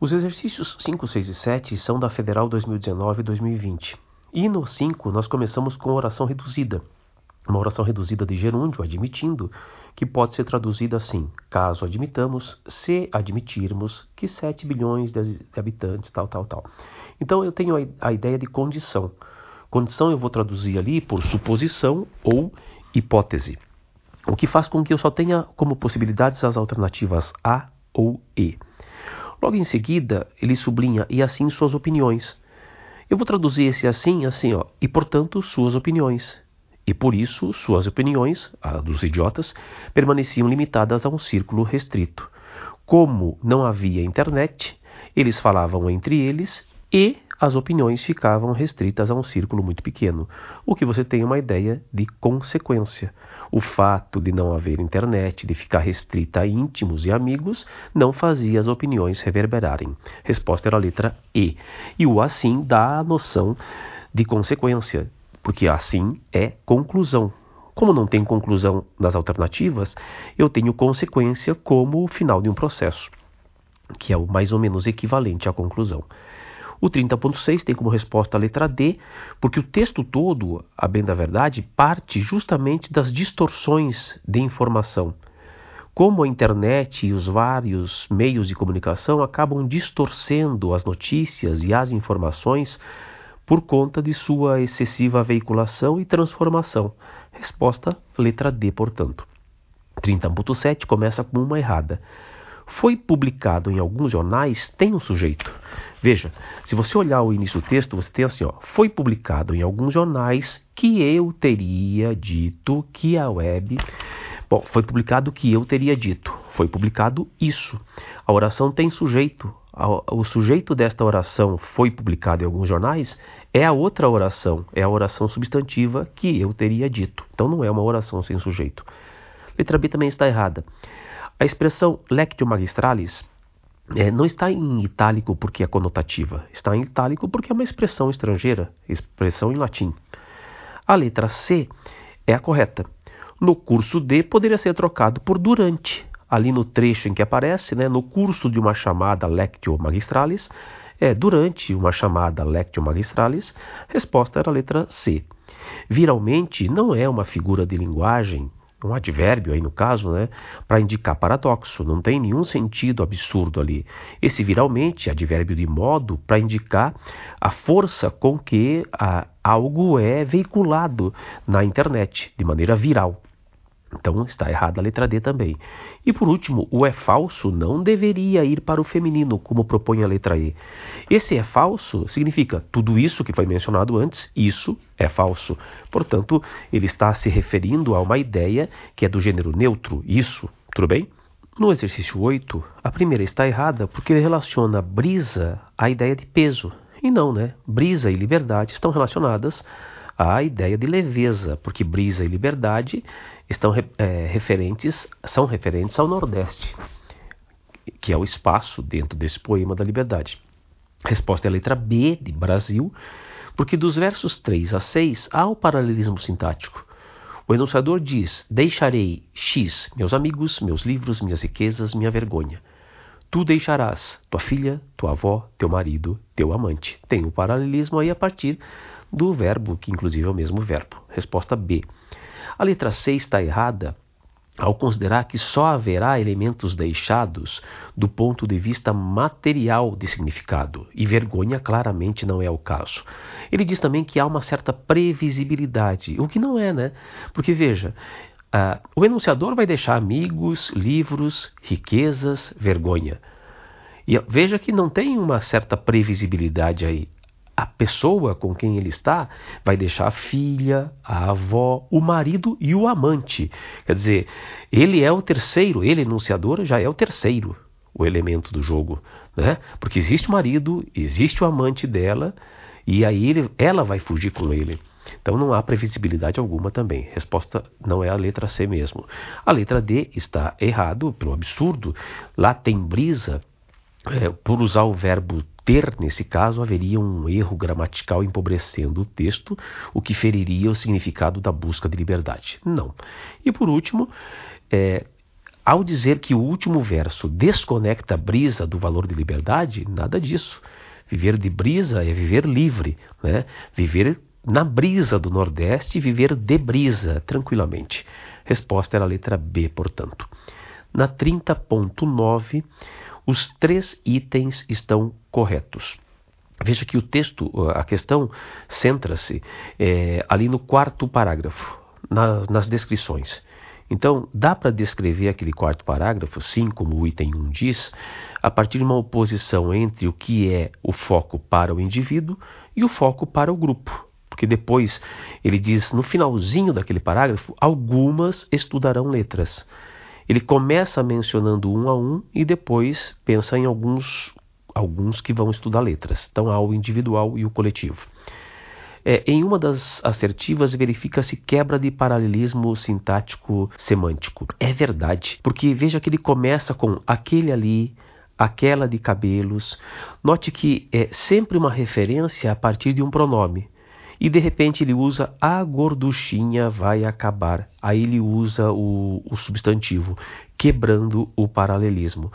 Os exercícios 5, 6 e 7 são da Federal 2019 e 2020. E no 5 nós começamos com oração reduzida. Uma oração reduzida de gerúndio, admitindo, que pode ser traduzida assim: caso admitamos, se admitirmos que 7 bilhões de habitantes, tal, tal, tal. Então eu tenho a ideia de condição. Condição eu vou traduzir ali por suposição ou hipótese, o que faz com que eu só tenha como possibilidades as alternativas A ou E. Logo em seguida, ele sublinha e assim suas opiniões. Eu vou traduzir esse assim, assim, ó, e portanto suas opiniões. E por isso suas opiniões, a dos idiotas, permaneciam limitadas a um círculo restrito. Como não havia internet, eles falavam entre eles e as opiniões ficavam restritas a um círculo muito pequeno, o que você tem uma ideia de consequência. O fato de não haver internet, de ficar restrita a íntimos e amigos, não fazia as opiniões reverberarem. Resposta era a letra E. E o assim dá a noção de consequência, porque assim é conclusão. Como não tem conclusão nas alternativas, eu tenho consequência como o final de um processo, que é o mais ou menos equivalente à conclusão. O 30.6 tem como resposta a letra D, porque o texto todo, a bem da verdade, parte justamente das distorções de informação. Como a internet e os vários meios de comunicação acabam distorcendo as notícias e as informações por conta de sua excessiva veiculação e transformação. Resposta letra D, portanto. 30.7 começa com uma errada. Foi publicado em alguns jornais, tem um sujeito. Veja, se você olhar o início do texto, você tem assim, ó, foi publicado em alguns jornais que eu teria dito que a web Bom, foi publicado que eu teria dito. Foi publicado isso. A oração tem sujeito. O sujeito desta oração foi publicado em alguns jornais é a outra oração, é a oração substantiva que eu teria dito. Então não é uma oração sem sujeito. Letra B também está errada. A expressão lectio magistralis é, não está em itálico porque é conotativa, está em itálico porque é uma expressão estrangeira, expressão em latim. A letra C é a correta. No curso D poderia ser trocado por durante. Ali no trecho em que aparece, né, no curso de uma chamada lectio magistralis, é durante uma chamada lectio magistralis, resposta era a letra C. Viralmente não é uma figura de linguagem um advérbio aí no caso, né, para indicar paradoxo, não tem nenhum sentido absurdo ali. Esse viralmente, advérbio de modo, para indicar a força com que a, algo é veiculado na internet, de maneira viral. Então está errada a letra D também. E por último, o é falso não deveria ir para o feminino, como propõe a letra E. Esse é falso significa tudo isso que foi mencionado antes, isso é falso. Portanto, ele está se referindo a uma ideia que é do gênero neutro, isso, tudo bem? No exercício 8, a primeira está errada porque ele relaciona brisa à ideia de peso. E não, né? Brisa e liberdade estão relacionadas à ideia de leveza, porque brisa e liberdade estão é, referentes, são referentes ao Nordeste, que é o espaço dentro desse poema da liberdade. Resposta é a letra B de Brasil, porque dos versos 3 a 6 há o paralelismo sintático. O enunciador diz: Deixarei X, meus amigos, meus livros, minhas riquezas, minha vergonha. Tu deixarás tua filha, tua avó, teu marido, teu amante. Tem o um paralelismo aí a partir do verbo, que inclusive é o mesmo verbo. Resposta B. A letra C está errada ao considerar que só haverá elementos deixados do ponto de vista material de significado, e vergonha claramente não é o caso. Ele diz também que há uma certa previsibilidade, o que não é, né? Porque veja, uh, o enunciador vai deixar amigos, livros, riquezas, vergonha. E veja que não tem uma certa previsibilidade aí a pessoa com quem ele está vai deixar a filha, a avó, o marido e o amante. Quer dizer, ele é o terceiro, ele, enunciador, já é o terceiro o elemento do jogo, né? Porque existe o marido, existe o amante dela e aí ele, ela vai fugir com ele. Então não há previsibilidade alguma também. Resposta não é a letra C mesmo. A letra D está errado pelo absurdo. Lá tem brisa. É, por usar o verbo ter, nesse caso, haveria um erro gramatical empobrecendo o texto, o que feriria o significado da busca de liberdade. Não. E por último, é, ao dizer que o último verso desconecta a brisa do valor de liberdade, nada disso. Viver de brisa é viver livre, né? viver na brisa do Nordeste e viver de brisa, tranquilamente. Resposta era a letra B, portanto. Na 30.9, os três itens estão corretos. Veja que o texto, a questão, centra-se é, ali no quarto parágrafo, na, nas descrições. Então, dá para descrever aquele quarto parágrafo, sim, como o item 1 diz, a partir de uma oposição entre o que é o foco para o indivíduo e o foco para o grupo. Porque depois ele diz, no finalzinho daquele parágrafo, algumas estudarão letras. Ele começa mencionando um a um e depois pensa em alguns, alguns que vão estudar letras. Então há o individual e o coletivo. É, em uma das assertivas verifica-se quebra de paralelismo sintático semântico. É verdade, porque veja que ele começa com aquele ali, aquela de cabelos. Note que é sempre uma referência a partir de um pronome. E de repente ele usa a gorduchinha vai acabar. Aí ele usa o, o substantivo, quebrando o paralelismo.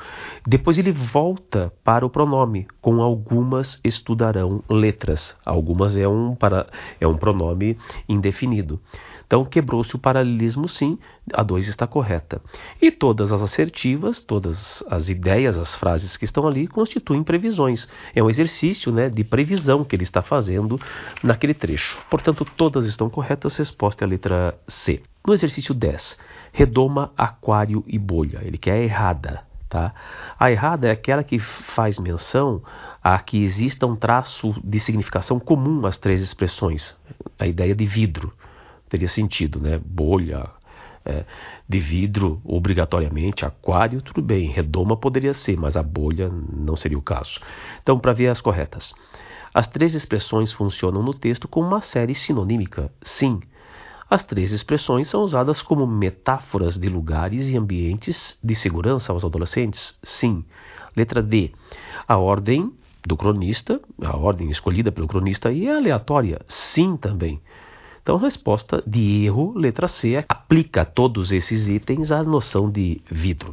Depois ele volta para o pronome, com algumas estudarão letras. Algumas é um, para, é um pronome indefinido. Então quebrou-se o paralelismo, sim, a 2 está correta. E todas as assertivas, todas as ideias, as frases que estão ali constituem previsões. É um exercício né, de previsão que ele está fazendo naquele trecho. Portanto, todas estão corretas, resposta é a letra C. No exercício 10, redoma, aquário e bolha. Ele quer a errada. Tá? A errada é aquela que faz menção a que exista um traço de significação comum às três expressões. A ideia de vidro teria sentido, né? Bolha é, de vidro, obrigatoriamente, aquário, tudo bem, redoma poderia ser, mas a bolha não seria o caso. Então, para ver as corretas. As três expressões funcionam no texto como uma série sinonímica, sim. As três expressões são usadas como metáforas de lugares e ambientes de segurança aos adolescentes, sim. Letra D. A ordem do cronista, a ordem escolhida pelo cronista aí é aleatória, sim também. Então, resposta de erro, letra C, aplica todos esses itens à noção de vidro.